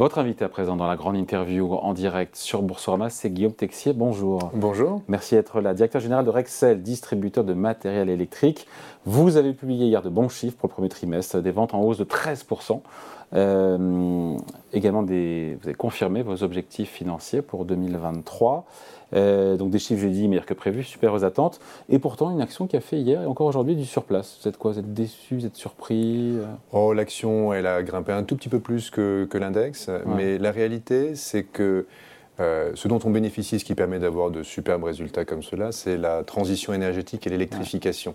Votre invité à présent dans la grande interview en direct sur Boursorama, c'est Guillaume Texier. Bonjour. Bonjour. Merci d'être là. Directeur général de Rexel, distributeur de matériel électrique. Vous avez publié hier de bons chiffres pour le premier trimestre, des ventes en hausse de 13%. Euh, également, des, vous avez confirmé vos objectifs financiers pour 2023. Euh, donc des chiffres, j'ai dit, meilleurs que prévu, super aux attentes. Et pourtant, une action qui a fait hier et encore aujourd'hui du surplace. Vous êtes quoi? Vous êtes déçu? Vous êtes surpris? Oh, l'action, elle a grimpé un tout petit peu plus que, que l'index. Mais la réalité, c'est que euh, ce dont on bénéficie, ce qui permet d'avoir de superbes résultats comme cela, c'est la transition énergétique et l'électrification.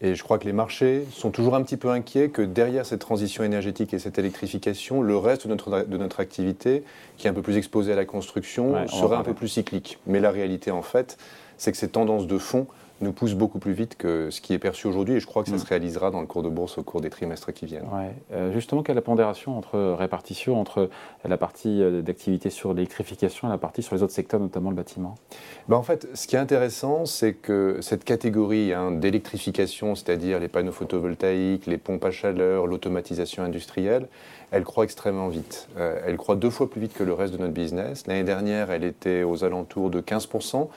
Et je crois que les marchés sont toujours un petit peu inquiets que derrière cette transition énergétique et cette électrification, le reste de notre, de notre activité, qui est un peu plus exposée à la construction, sera un peu plus cyclique. Mais la réalité, en fait, c'est que ces tendances de fond nous pousse beaucoup plus vite que ce qui est perçu aujourd'hui et je crois que ça mm. se réalisera dans le cours de bourse au cours des trimestres qui viennent. Euh, justement, quelle est la pondération entre répartition entre la partie euh, d'activité sur l'électrification et la partie sur les autres secteurs, notamment le bâtiment? Ben En fait, ce qui est intéressant, c'est que cette catégorie hein, d'électrification, c'est-à-dire les panneaux photovoltaïques, les pompes à chaleur, l'automatisation industrielle, elle croît extrêmement vite. Euh, elle croît deux fois plus vite que le reste de notre business. L'année dernière, elle était aux alentours de 15%.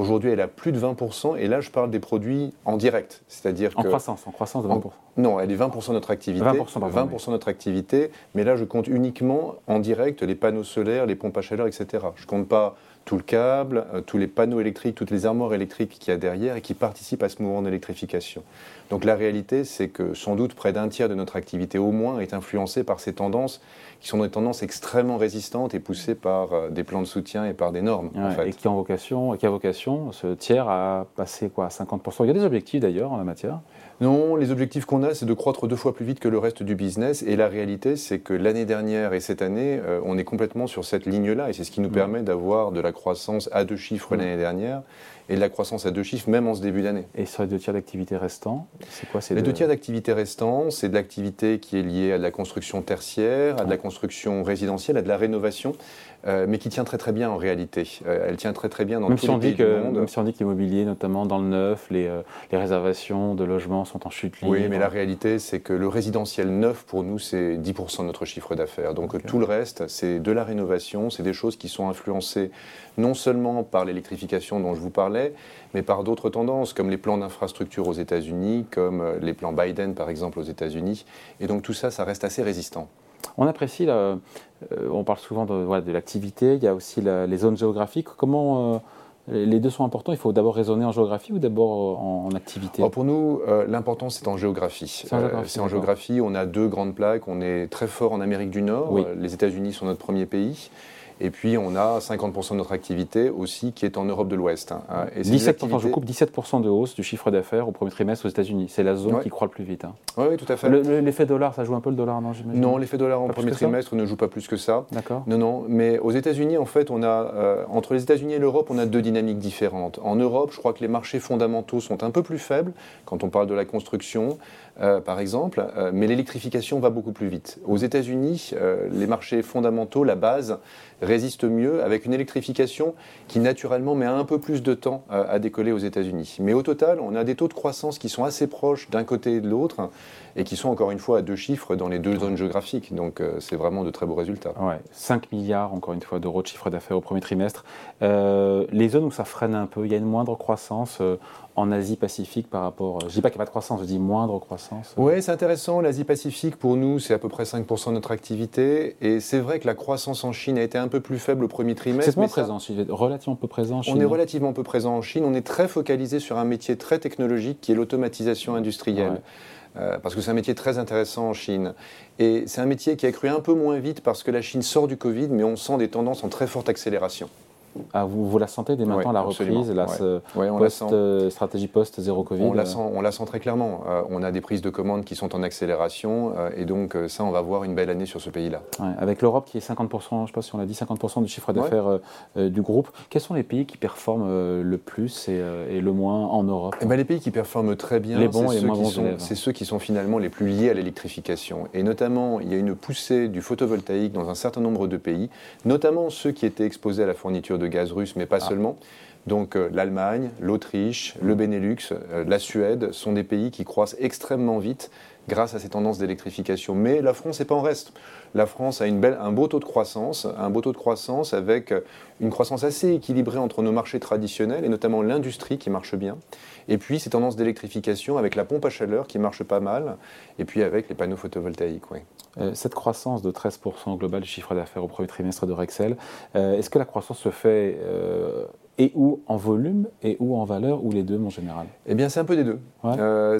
Aujourd'hui, elle a plus de 20%, et là, je parle des produits en direct, c'est-à-dire en croissance, en croissance de 20%. non, elle est 20% de notre activité. 20%, 20 de notre activité, mais là, je compte uniquement en direct les panneaux solaires, les pompes à chaleur, etc. Je ne compte pas tout le câble, euh, tous les panneaux électriques, toutes les armoires électriques qu'il y a derrière et qui participent à ce mouvement d'électrification. Donc la réalité, c'est que sans doute près d'un tiers de notre activité au moins est influencé par ces tendances qui sont des tendances extrêmement résistantes et poussées par euh, des plans de soutien et par des normes. Et qui ont vocation, qui a vocation, ce tiers à passer quoi, à 50%. Il y a des objectifs d'ailleurs en la matière non, les objectifs qu'on a, c'est de croître deux fois plus vite que le reste du business. Et la réalité, c'est que l'année dernière et cette année, euh, on est complètement sur cette ligne-là. Et c'est ce qui nous permet d'avoir de la croissance à deux chiffres l'année dernière et de la croissance à deux chiffres, même en ce début d'année. Et sur les deux tiers d'activité restants, c'est quoi Les deux tiers d'activité restants, c'est de l'activité qui est liée à de la construction tertiaire, à de la construction résidentielle, à de la rénovation, euh, mais qui tient très très bien en réalité. Euh, elle tient très très bien dans même tous si les pays que, du monde. Même si on dit que l'immobilier, notamment dans le neuf, les, euh, les, réservations de logements sont en chute libre. Oui, mais la réalité, c'est que le résidentiel neuf, pour nous, c'est 10% de notre chiffre d'affaires. Donc tout le reste, c'est de la rénovation, c'est des choses qui sont influencées non seulement par l'électrification dont je vous parlais, mais par d'autres tendances, comme les plans d'infrastructure aux États-Unis, comme euh, les plans Biden, par exemple, aux États-Unis. Et donc tout ça, ça reste assez résistant. On apprécie, euh, on parle souvent de, de l'activité, il y a aussi les zones géographiques. Comment euh, les deux sont importants? Il faut d'abord raisonner en géographie ou d'abord en, activité? Pour nous, l'important c'est en géographie. C'est en, géographie, on a deux grandes plaques, on est très fort en Amérique du Nord, les États-Unis sont notre premier pays. Et puis, on a 50% de notre activité aussi qui est en Europe de l'Ouest. Hein. 17%, je coupe, 17% de hausse du chiffre d'affaires au premier trimestre aux États-unis. C'est la zone qui croît le plus vite. Hein. Oui, tout à fait. L'effet dollar, ça joue un peu le dollar, non Non, l'effet dollar en premier trimestre ne joue pas plus que ça. D'accord. Non, non. Mais aux États-Unis, en fait, on a, euh, entre les États-Unis et l'Europe, on a deux dynamiques différentes. En Europe, je crois que les marchés fondamentaux sont un peu plus faibles quand on parle de la construction, euh, par exemple, euh, mais l'électrification va beaucoup plus vite. Aux États-Unis, les marchés fondamentaux, la base, résiste mieux avec une électrification qui naturellement met un peu plus de temps euh, à décoller aux États-Unis. Mais au total, on a des taux de croissance qui sont assez proches d'un côté et de l'autre et qui sont encore une fois à deux chiffres dans les deux zones géographiques. Donc euh, c'est vraiment de très beaux résultats. Ouais, 5 milliards encore une fois d'euros de chiffre d'affaires au premier trimestre. Euh, les zones où ça freine un peu, il y a une moindre croissance en Asie-Pacifique par rapport. Je ne dis pas qu'il n'y a pas de croissance, je dis moindre croissance. Oui, c'est intéressant. L'Asie-Pacifique, pour nous, c'est à peu près 5% de notre activité. Et c'est vrai que la croissance en Chine a été un peu plus faible au premier trimestre. C'est moins présent, relativement peu présent en Chine. On est relativement peu présent en Chine. On est très focalisé sur un métier très technologique qui est l'automatisation industrielle. Euh, parce que c'est un métier très intéressant en Chine. Et c'est un métier qui a cru un peu moins vite parce que la Chine sort du Covid, mais on sent des tendances en très forte accélération. Ah, vous, vous, la sentez dès maintenant, la reprise, la euh, stratégie post-zéro Covid on la, sent, on la sent très clairement. Euh, on a des prises de commandes qui sont en accélération euh, et donc ça, on va voir une belle année sur ce pays-là. avec l'Europe qui est 50%, je ne sais pas si on l'a dit, 50% du chiffre d'affaires du groupe, quels sont les pays qui performent le plus et, le moins en Europe eh ben, Les pays qui performent très bien, et c'est ceux qui sont finalement les plus liés à l'électrification. Et notamment, il y a une poussée du photovoltaïque dans un certain nombre de pays, notamment ceux qui étaient exposés à la fourniture de gaz russe, mais pas ah. seulement. Donc l'Allemagne, l'Autriche, le Benelux, la Suède sont des pays qui croissent extrêmement vite grâce à ces tendances d'électrification. Mais la France n'est pas en reste. La France a une belle, un beau taux de croissance, un beau taux de croissance avec une croissance assez équilibrée entre nos marchés traditionnels et notamment l'industrie qui marche bien. Et puis ces tendances d'électrification avec la pompe à chaleur qui marche pas mal, et puis avec les panneaux photovoltaïques. Oui. Euh, cette croissance de 13% global du chiffre d'affaires au premier trimestre de Rexel, euh, est-ce que la croissance se fait euh, et ou en volume et ou en valeur ou les deux en général? Eh bien, c'est un peu des deux.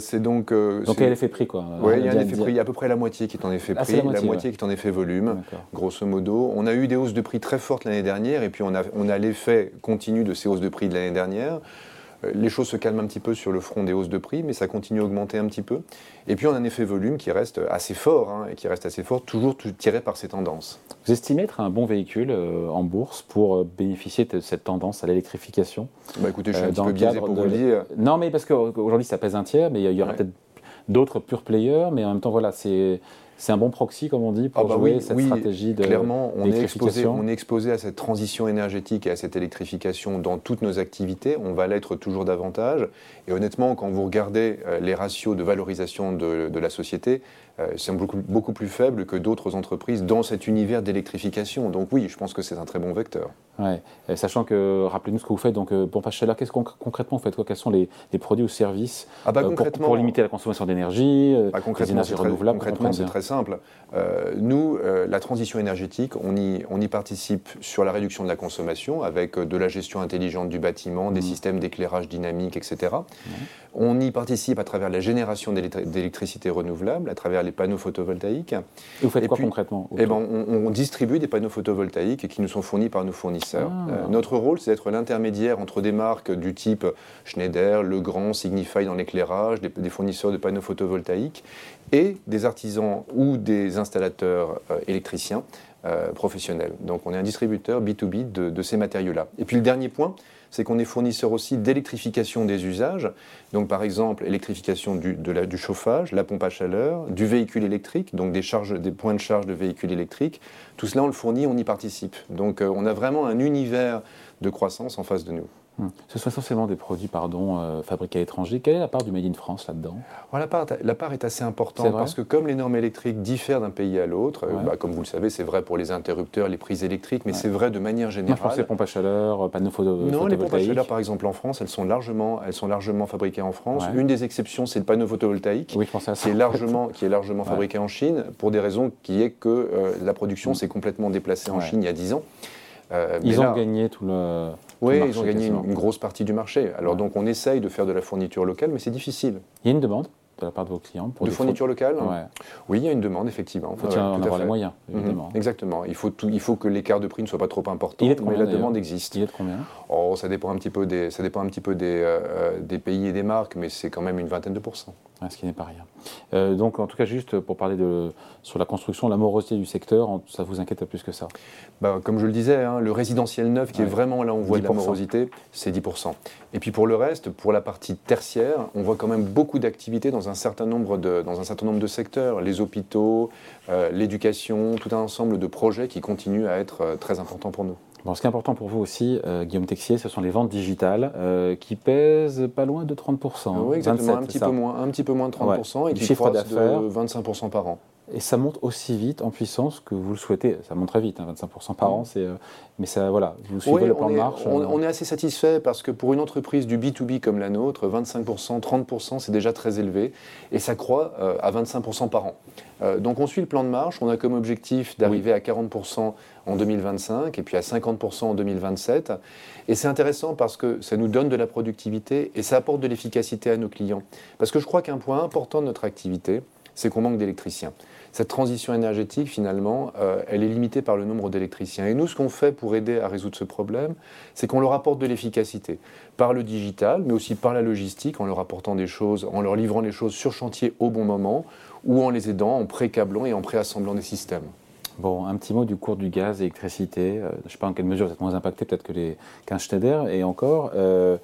c'est donc. donc il y a l'effet prix quoi. Oui, il y a l'effet prix. Il y a à peu près la moitié qui est en effet ah, prix, la moitié, qui est en effet volume, grosso modo. On a eu des hausses de prix très fortes l'année dernière et puis on a, on a l'effet continu de ces hausses de prix de l'année dernière. Euh, les choses se calment un petit peu sur le front des hausses de prix, mais ça continue à augmenter un petit peu. Et puis on a un effet volume qui reste assez fort, hein, et qui reste assez fort, toujours tiré par ces tendances. Vous estimez être un bon véhicule euh, en bourse pour euh, bénéficier de cette tendance à l'électrification? Bah Écoutez, je suis un petit peu biaisé pour vous le dire. Non, mais parce qu'aujourd'hui ça pèse un tiers, mais il y aura peut-être d'autres pure players, mais en même temps, voilà, c'est c'est un bon proxy, comme on dit, pour ah bah jouer cette stratégie de Clairement, on est, exposé, on est exposé à cette transition énergétique et à cette électrification dans toutes nos activités. On va l'être toujours davantage. Et honnêtement, quand vous regardez euh, les ratios de valorisation de, la société, euh, c'est beaucoup, beaucoup, plus faible que d'autres entreprises dans cet univers d'électrification. Donc oui, je pense que c'est un très bon vecteur. Ouais. sachant que, rappelez-nous ce que vous faites, donc pour pas Chaleur, qu'est-ce que concrètement vous faites quoi? Quels sont les, produits ou services ah bah, euh, pour, limiter la consommation d'énergie, bah, les énergies renouvelables Concrètement, c'est très simple. Euh, nous, euh, la transition énergétique, on y, on y, participe sur la réduction de la consommation avec de la gestion intelligente du bâtiment, des mmh. systèmes d'éclairage dynamique, etc. Mmh. On y participe à travers la génération d'électricité renouvelable, à travers les panneaux photovoltaïques. Et vous faites quoi concrètement eh ben, on, distribue des panneaux photovoltaïques qui nous sont fournis par nos fournisseurs. Ah. Euh, notre rôle, c'est d'être l'intermédiaire entre des marques du type Schneider, Legrand, Signify dans l'éclairage, des, fournisseurs de panneaux photovoltaïques, et des artisans ou des installateurs euh, électriciens euh, professionnels. Donc on est un distributeur B2B de, de ces matériaux-là. Et puis le dernier point, c'est qu'on est fournisseur aussi d'électrification des usages. Donc par exemple, électrification du, chauffage, la pompe à chaleur, du véhicule électrique, donc des points de charge de véhicules électriques. Tout cela, on le fournit, on y participe. Donc euh, on a vraiment un univers de croissance en face de nous. Ce sont essentiellement des produits pardon, euh, fabriqués à l'étranger. Quelle est la part du Made in France là-dedans? La, part, la part est assez importante parce que comme les normes électriques diffèrent d'un pays à l'autre, euh, bah, comme vous le savez, c'est vrai pour les interrupteurs, les prises électriques, mais c'est vrai de manière générale. Moi, je pensais pompes à chaleur, euh, panneaux photovoltaïques. Non, les pompes à chaleur, par exemple, en France, elles sont largement, elles sont largement fabriquées en France. Une des exceptions, c'est le panneau photovoltaïque, oui, je pensais à ça, qui, est largement, qui est largement fabriqué en Chine, pour des raisons qui est que la production mm. s'est complètement déplacée en Chine il y a 10 ans. Ils ont gagné tout le. Oui, ils ont gagné une, grosse partie du marché. Alors donc on essaye de faire de la fourniture locale, mais c'est difficile. Il y a une demande de la part de vos clients pour de fourniture locale Oui, il y a une demande effectivement. Il faut en avoir les moyens, mhm. évidemment. exactement. Il faut, il faut que l'écart de prix ne soit pas trop important, il est mais la demande existe. Il est de combien oh, ça dépend un petit peu des, ça dépend un petit peu des, euh, des pays et des marques, mais c'est quand même une vingtaine de pourcents. ce qui n'est pas rien. Euh, donc en tout cas, juste pour parler de, sur la construction, la morosité du secteur, ça vous inquiète plus que ça bah, Comme je le disais, hein, le résidentiel neuf, qui est vraiment là où on voit de la morosité, c'est 10%. Et puis pour le reste, pour la partie tertiaire, on voit quand même beaucoup d'activités dans, un certain nombre de, dans un certain nombre de secteurs, les hôpitaux, euh, l'éducation, tout un ensemble de projets qui continuent à être euh, très importants pour nous. Bon, ce qui est important pour vous aussi, euh, Guillaume Texier, ce sont les ventes digitales qui pèsent pas loin de 30%. Oui, exactement, un, petit peu moins, un petit peu moins de 30% et qui chiffre d'affaires de 25% par an et ça monte aussi vite en puissance que vous le souhaitez. Ça monte très vite, 25% hein, par an, c'est, euh, mais ça, voilà, vous suivez le plan de marche. On, euh. on, est assez satisfait parce que pour une entreprise du B2B comme la nôtre, 25%, 30%, c'est déjà très élevé et ça croît euh, à 25% par an. donc on suit le plan de marche, on a comme objectif d'arriver à 40% en 2025 et puis à 50% en 2027. Et c'est intéressant parce que ça nous donne de la productivité et ça apporte de l'efficacité à nos clients. Parce que je crois qu'un point important de notre activité, c'est qu'on manque d'électriciens cette transition énergétique, finalement, euh, elle est limitée par le nombre d'électriciens. Et nous, ce qu'on fait pour aider à résoudre ce problème, c'est qu'on leur apporte de l'efficacité par le digital, mais aussi par la logistique, en leur apportant des choses, en leur livrant les choses sur chantier au bon moment, ou en les aidant en pré-câblant et en pré-assemblant des systèmes. Bon, un petit mot du cours du gaz et l'électricité. Euh, je ne sais pas en quelle mesure vous êtes moins impacté peut-être que les 15 Schneider. Et encore, euh,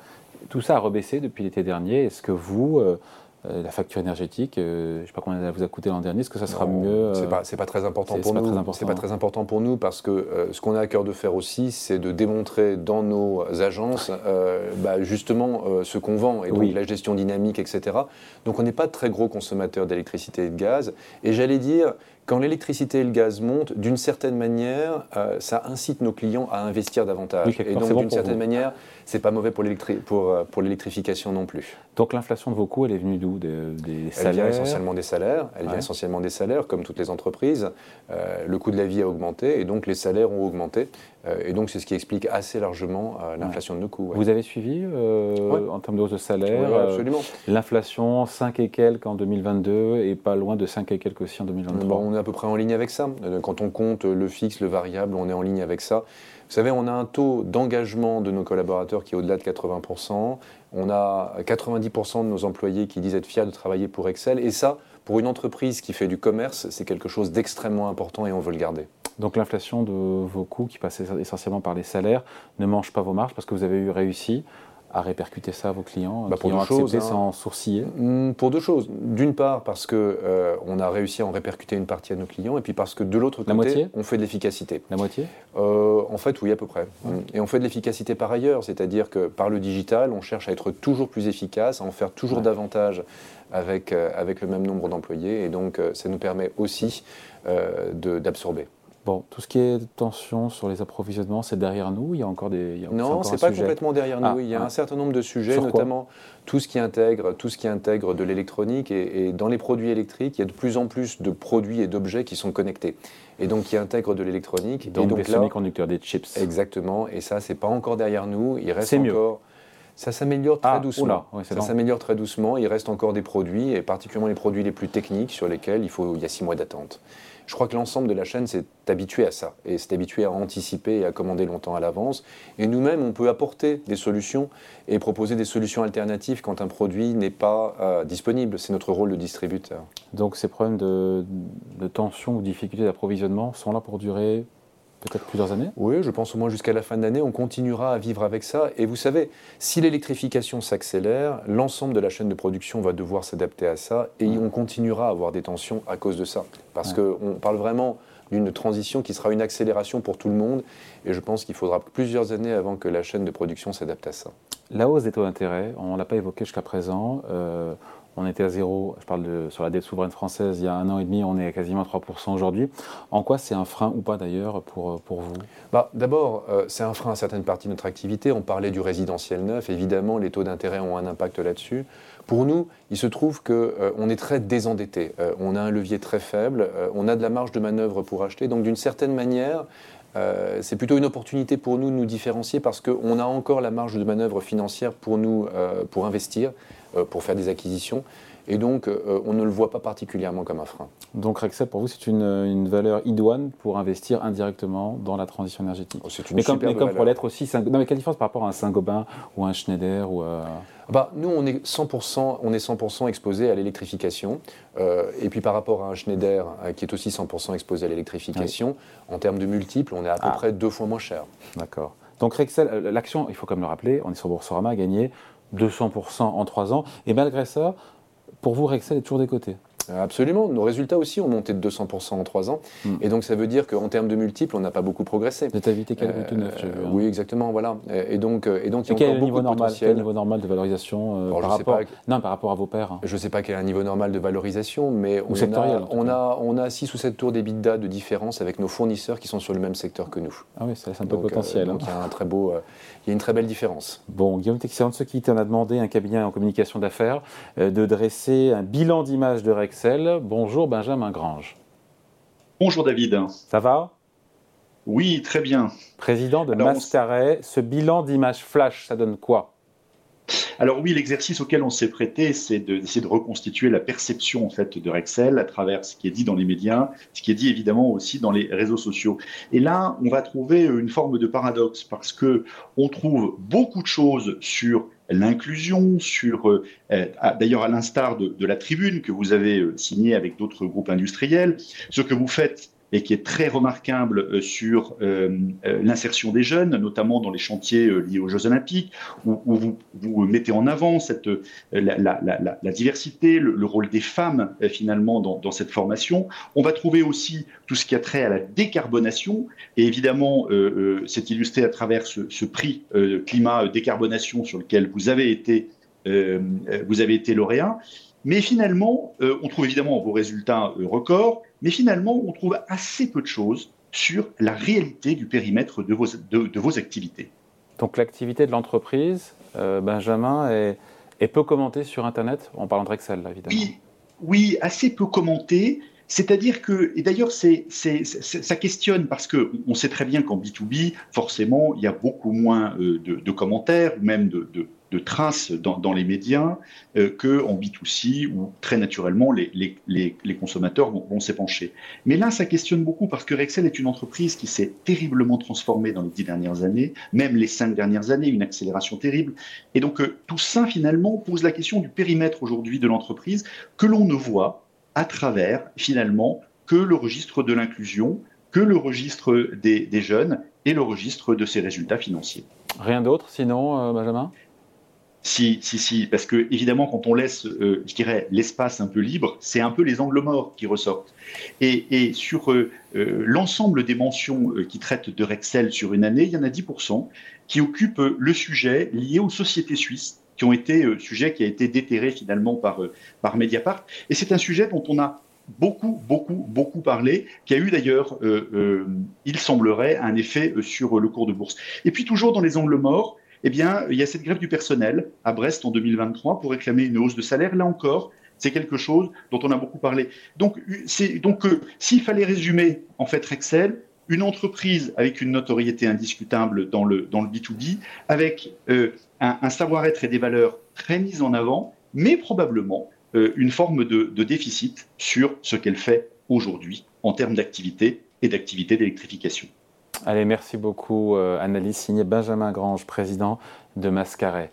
tout ça a rebaissé depuis l'été dernier. Est-ce que vous, euh, la facture énergétique, je ne sais pas combien elle vous a coûté l'an dernier, est-ce que ça sera mieux C'est pas, pas très important pour nous. C'est pas très important pour nous parce que ce qu'on a à cœur de faire aussi, c'est de démontrer dans nos agences bah, justement ce qu'on vend et donc la gestion dynamique, etc. Donc on n'est pas de très gros consommateurs d'électricité et de gaz. Et j'allais dire, quand l'électricité et le gaz montent, d'une certaine manière, euh, ça incite nos clients à investir davantage. et donc, d'une certaine manière, c'est pas mauvais pour l'électrification non plus. Donc, l'inflation de vos coûts, elle est venue d'où? Des, salaires Elle vient essentiellement des salaires. Elle vient essentiellement des salaires, comme toutes les entreprises. Euh, le coût de la vie a augmenté et donc les salaires ont augmenté. Euh, et donc, c'est ce qui explique assez largement l'inflation de nos coûts. Vous avez suivi en termes de hausse de salaire absolument. L'inflation, 5 et quelques en 2022 et pas loin de 5 et quelques aussi en 2023 à peu près en ligne avec ça. Euh, quand on compte le fixe, le variable, on est en ligne avec ça. Vous savez, on a un taux d'engagement de nos collaborateurs qui est au-delà de 80%. On a 90% de nos employés qui disent être fiers de travailler pour Excel. Et ça, pour une entreprise qui fait du commerce, c'est quelque chose d'extrêmement important et on veut le garder. Donc l'inflation de vos coûts, qui passe essentiellement par les salaires, ne mange pas vos marges parce que vous avez eu réussi à répercuter ça à vos clients bah, qui ont accepté hein. sans sourciller hmm, Pour deux choses. D'une part, parce qu'on euh, on a réussi à en répercuter une partie à nos clients, et puis parce que de l'autre côté, on fait de l'efficacité. La moitié euh, En fait, oui, à peu près. Et on fait de l'efficacité par ailleurs, c'est-à-dire que par le digital, on cherche à être toujours plus efficace, à en faire toujours davantage avec, euh, avec le même nombre d'employés, et donc ça nous permet aussi d'absorber. Bon, tout ce qui est tension sur les approvisionnements, c'est derrière nous. Il y a encore des. Il non, c'est pas complètement derrière nous. Ah, il y a un certain nombre de sujets, notamment tout ce qui intègre, tout ce qui intègre de l'électronique et, dans les produits électriques, il y a de plus en plus de produits et d'objets qui sont connectés et donc qui intègrent de l'électronique. Donc, et donc des semi-conducteurs, des chips. Exactement. Et ça, c'est pas encore derrière nous. Il reste encore. Ça s'améliore très ah, doucement. ça s'améliore très doucement. Il reste encore des produits, et particulièrement les produits les plus techniques, sur lesquels il, faut, il y a six mois d'attente. Je crois que l'ensemble de la chaîne s'est habitué à ça et s'est habitué à anticiper et à commander longtemps à l'avance. Et nous-mêmes, on peut apporter des solutions et proposer des solutions alternatives quand un produit n'est pas euh, disponible. C'est notre rôle de distributeur. Donc ces problèmes de, de tension ou difficultés d'approvisionnement sont là pour durer peut-être plusieurs années Oui, je pense au moins jusqu'à la fin de l'année, on continuera à vivre avec ça. Et vous savez, si l'électrification s'accélère, l'ensemble de la chaîne de production va devoir s'adapter à ça et on continuera à avoir des tensions à cause de ça. Parce qu'on parle vraiment d'une transition qui sera une accélération pour tout le monde. Et je pense qu'il faudra plusieurs années avant que la chaîne de production s'adapte à ça. La hausse des taux d'intérêt, on ne l'a pas évoqué jusqu'à présent. Euh, on était à zéro, je parle de, sur la dette souveraine française, il y a un an et demi, on est à quasiment 3% aujourd'hui. En quoi c'est un frein ou pas d'ailleurs pour, pour vous? Bah, D'abord, euh, c'est un frein à certaines parties de notre activité. On parlait du résidentiel neuf, évidemment, les taux d'intérêt ont un impact là-dessus. Pour nous, il se trouve qu'on euh, est très désendetté. Euh, on a un levier très faible, on a de la marge de manœuvre pour acheter. Donc, d'une certaine manière, c'est plutôt une opportunité pour nous de nous différencier parce qu'on a encore la marge de manœuvre financière pour nous, pour investir. Euh, pour faire des acquisitions. Et donc, euh, on ne le voit pas particulièrement comme un frein. Donc, Rexel, pour vous, c'est une, valeur idoine pour investir indirectement dans la transition énergétique. Oh, une mais, comme, mais comme pour l'être aussi. Non, mais quelle différence par rapport à un Saint-Gobain ou un Schneider ou ah bah, Nous, on est 100%, on est 100 exposé à l'électrification. Euh, et puis, par rapport à un Schneider, qui est aussi 100% exposé à l'électrification, en termes de multiples, on est à peu ah. près deux fois moins cher. D'accord. Donc, Rexel, l'action, il faut comme le rappeler, on est sur Boursorama, a gagné 200% en 3 ans. Et malgré ça, pour vous, Rexel est toujours des côtés Absolument. Nos résultats aussi ont monté de 200% en 3 ans. Hmm. Et donc, ça veut dire qu'en termes de multiples, on n'a pas beaucoup progressé. Avez 4,9, euh, hein. Oui, exactement. Voilà. Et donc, et donc il y a encore beaucoup de normal, potentiel. Quel niveau normal de valorisation euh, par, rapport... non, par rapport à vos pairs Je ne sais pas quel est un niveau normal de valorisation, mais on, a, on, a, on a 6 ou 7 tours d'EBITDA de différence avec nos fournisseurs qui sont sur le même secteur que nous. Ah oui, ça laisse un peu de potentiel. Euh, donc, il y a un très beau... il y a une très belle différence. Bon, Guillaume Texier, de ceux qui t'en a demandé, un cabinet en communication d'affaires, de dresser un bilan d'image de Rexel. Bonjour. Bonjour Benjamin Grange. Bonjour David. Ça va? Oui, très bien. Président de Mascaret, ce bilan d'image flash, ça donne quoi? Alors oui, l'exercice auquel on s'est prêté, c'est d'essayer de, reconstituer la perception en fait de Rexel à travers ce qui est dit dans les médias, ce qui est dit évidemment aussi dans les réseaux sociaux. Et là, on va trouver une forme de paradoxe parce que on trouve beaucoup de choses sur l'inclusion, sur euh, euh, d'ailleurs à l'instar de, la tribune que vous avez euh, signée avec d'autres groupes industriels, ce que vous faites et qui est très remarquable euh, sur euh, euh, l'insertion des jeunes, notamment dans les chantiers liés aux Jeux Olympiques, où, vous, mettez en avant cette, la, diversité, le, le, rôle des femmes finalement dans, cette formation. On va trouver aussi tout ce qui a trait à la décarbonation, et évidemment, c'est illustré à travers ce, ce prix climat décarbonation sur lequel vous avez été, vous avez été lauréat. Mais finalement, on trouve évidemment vos résultats records, mais finalement, on trouve assez peu de choses sur la réalité du périmètre de vos, de, vos activités. Donc l'activité de l'entreprise, euh, Benjamin, est, est, peu commentée sur Internet, en parlant de Excel, évidemment. Oui, oui, assez peu commentée. C'est-à-dire que, et d'ailleurs, c'est, ça questionne parce que on sait très bien qu'en B2B, forcément, il y a beaucoup moins euh, de, de commentaires, même de, de, de traces dans, les médias euh, qu'en B2C où très naturellement les, consommateurs vont, vont s'épancher. Mais là, ça questionne beaucoup parce que Rexel est une entreprise qui s'est terriblement transformée dans les dix dernières années, même les cinq dernières années, une accélération terrible. Et donc euh, tout ça finalement pose la question du périmètre aujourd'hui de l'entreprise que l'on ne voit à travers finalement que le registre de l'inclusion, que le registre des, des, jeunes et le registre de ses résultats financiers. Rien d'autre sinon, euh, Benjamin? Si, si, si, parce que évidemment, quand on laisse, euh, je dirais, l'espace un peu libre, c'est un peu les angles morts qui ressortent. Et, sur euh, euh l'ensemble des mentions euh, qui traitent de Rexel sur une année, il y en a 10% qui occupent le sujet lié aux sociétés suisses, qui ont été sujet qui a été déterré finalement par par Mediapart. Et c'est un sujet dont on a beaucoup, beaucoup, beaucoup parlé, qui a eu d'ailleurs, il semblerait, un effet sur le cours de bourse. Et puis toujours dans les angles morts eh bien, il y a cette grève du personnel à Brest en 2023 pour réclamer une hausse de salaire. Là encore, c'est quelque chose dont on a beaucoup parlé. Donc, euh, s'il fallait résumer en fait Excel, une entreprise avec une notoriété indiscutable dans le dans le B2B, avec euh, un, savoir-être et des valeurs très mises en avant, mais probablement euh, une forme de déficit sur ce qu'elle fait aujourd'hui en termes d'activité et d'activité d'électrification. Allez, merci beaucoup, euh, Annalise. Signé Benjamin Grange, président de Mascaret.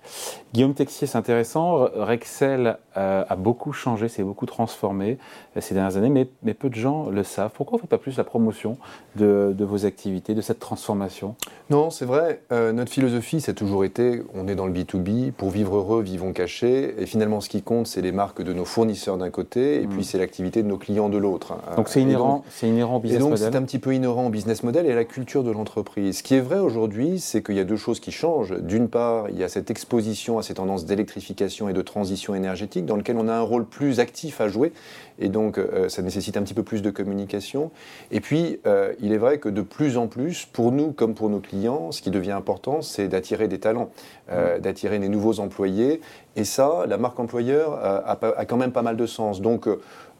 Guillaume Texier, c'est intéressant. Rexel euh, a beaucoup changé, s'est beaucoup transformé euh, ces dernières années, mais, mais, peu de gens le savent. Pourquoi on ne fait pas plus la promotion de, de, vos activités, de cette transformation? Non, c'est vrai. Euh, notre philosophie, c'est toujours été on est dans le B2B, pour vivre heureux, vivons cachés. Et finalement, ce qui compte, c'est les marques de nos fournisseurs d'un côté, et mmh. puis c'est l'activité de nos clients de l'autre. Donc c'est inhérent, c'est inhérent au business model. Et donc c'est un petit peu inhérent au business model et à la culture de l'entreprise. Ce qui est vrai aujourd'hui, c'est qu'il y a deux choses qui changent. D'une part, il y a cette exposition à ces tendances d'électrification et de transition énergétique dans lequel on a un rôle plus actif à jouer et donc euh, ça nécessite un petit peu plus de communication. Et puis, euh, il est vrai que de plus en plus, pour nous comme pour nos clients, ce qui devient important, c'est d'attirer des talents, euh, d'attirer des nouveaux employés. Et ça, la marque employeur a, a, quand même pas mal de sens. Donc,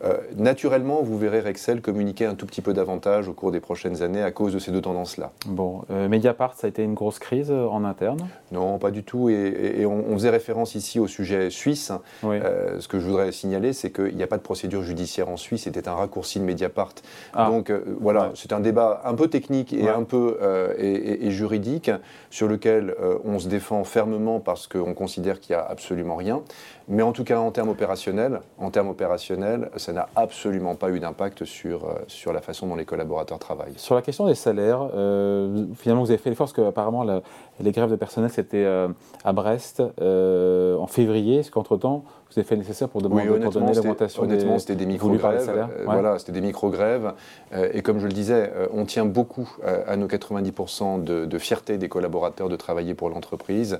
euh, naturellement, vous verrez Rexel communiquer un tout petit peu davantage au cours des prochaines années à cause de ces deux tendances-là. Bon, euh, Mediapart, ça a été une grosse crise euh, en interne? Non, pas du tout. Et, on, faisait référence ici au sujet suisse. ce que je voudrais signaler, c'est qu'il n'y a pas de procédure judiciaire en Suisse. C'était un raccourci de Mediapart. Ah. Donc voilà, c'est un débat un peu technique et un peu et, juridique sur lequel on se défend fermement parce qu'on considère qu'il n'y a absolument rien. Mais en tout cas, en termes opérationnels, en termes opérationnels, ça n'a absolument pas eu d'impact sur, euh, sur la façon dont les collaborateurs travaillent. Sur la question des salaires, euh, finalement, vous avez fait l'effort parce qu'apparemment, les grèves de personnel, c'était euh, à Brest en février. Est-ce qu'entre-temps, vous avez fait le nécessaire pour, demander, oui, donner l'augmentation Honnêtement, c'était des micro-grèves. Euh, voilà, c'était des micro-grèves. Euh, et comme je le disais, euh, on tient beaucoup à nos 90% de, de, fierté des collaborateurs de travailler pour l'entreprise.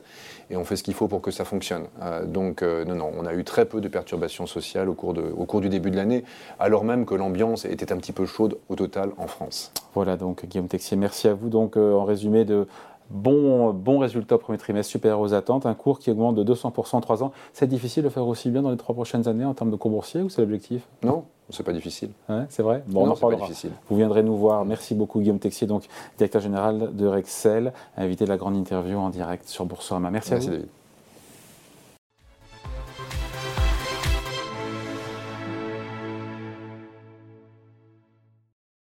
Et on fait ce qu'il faut pour que ça fonctionne. donc, non, non, on a eu très peu de perturbations sociales au cours, de, au cours du début de l'année, alors même que l'ambiance était un petit peu chaude au total en France. Voilà, donc Guillaume Texier, merci à vous. Donc, en résumé, de bon, bon résultat au premier trimestre, supérieur aux attentes, un cours qui augmente de 200% en 3 ans. C'est difficile de faire aussi bien dans les trois prochaines années en termes de cours boursiers ou c'est l'objectif? Non, c'est pas difficile. c'est vrai? Bon, non, Pas difficile. Vous viendrez nous voir. Merci beaucoup Guillaume Texier, donc directeur général de Rexel, invité de la grande interview en direct sur Boursorama. Merci, Merci à vous. David.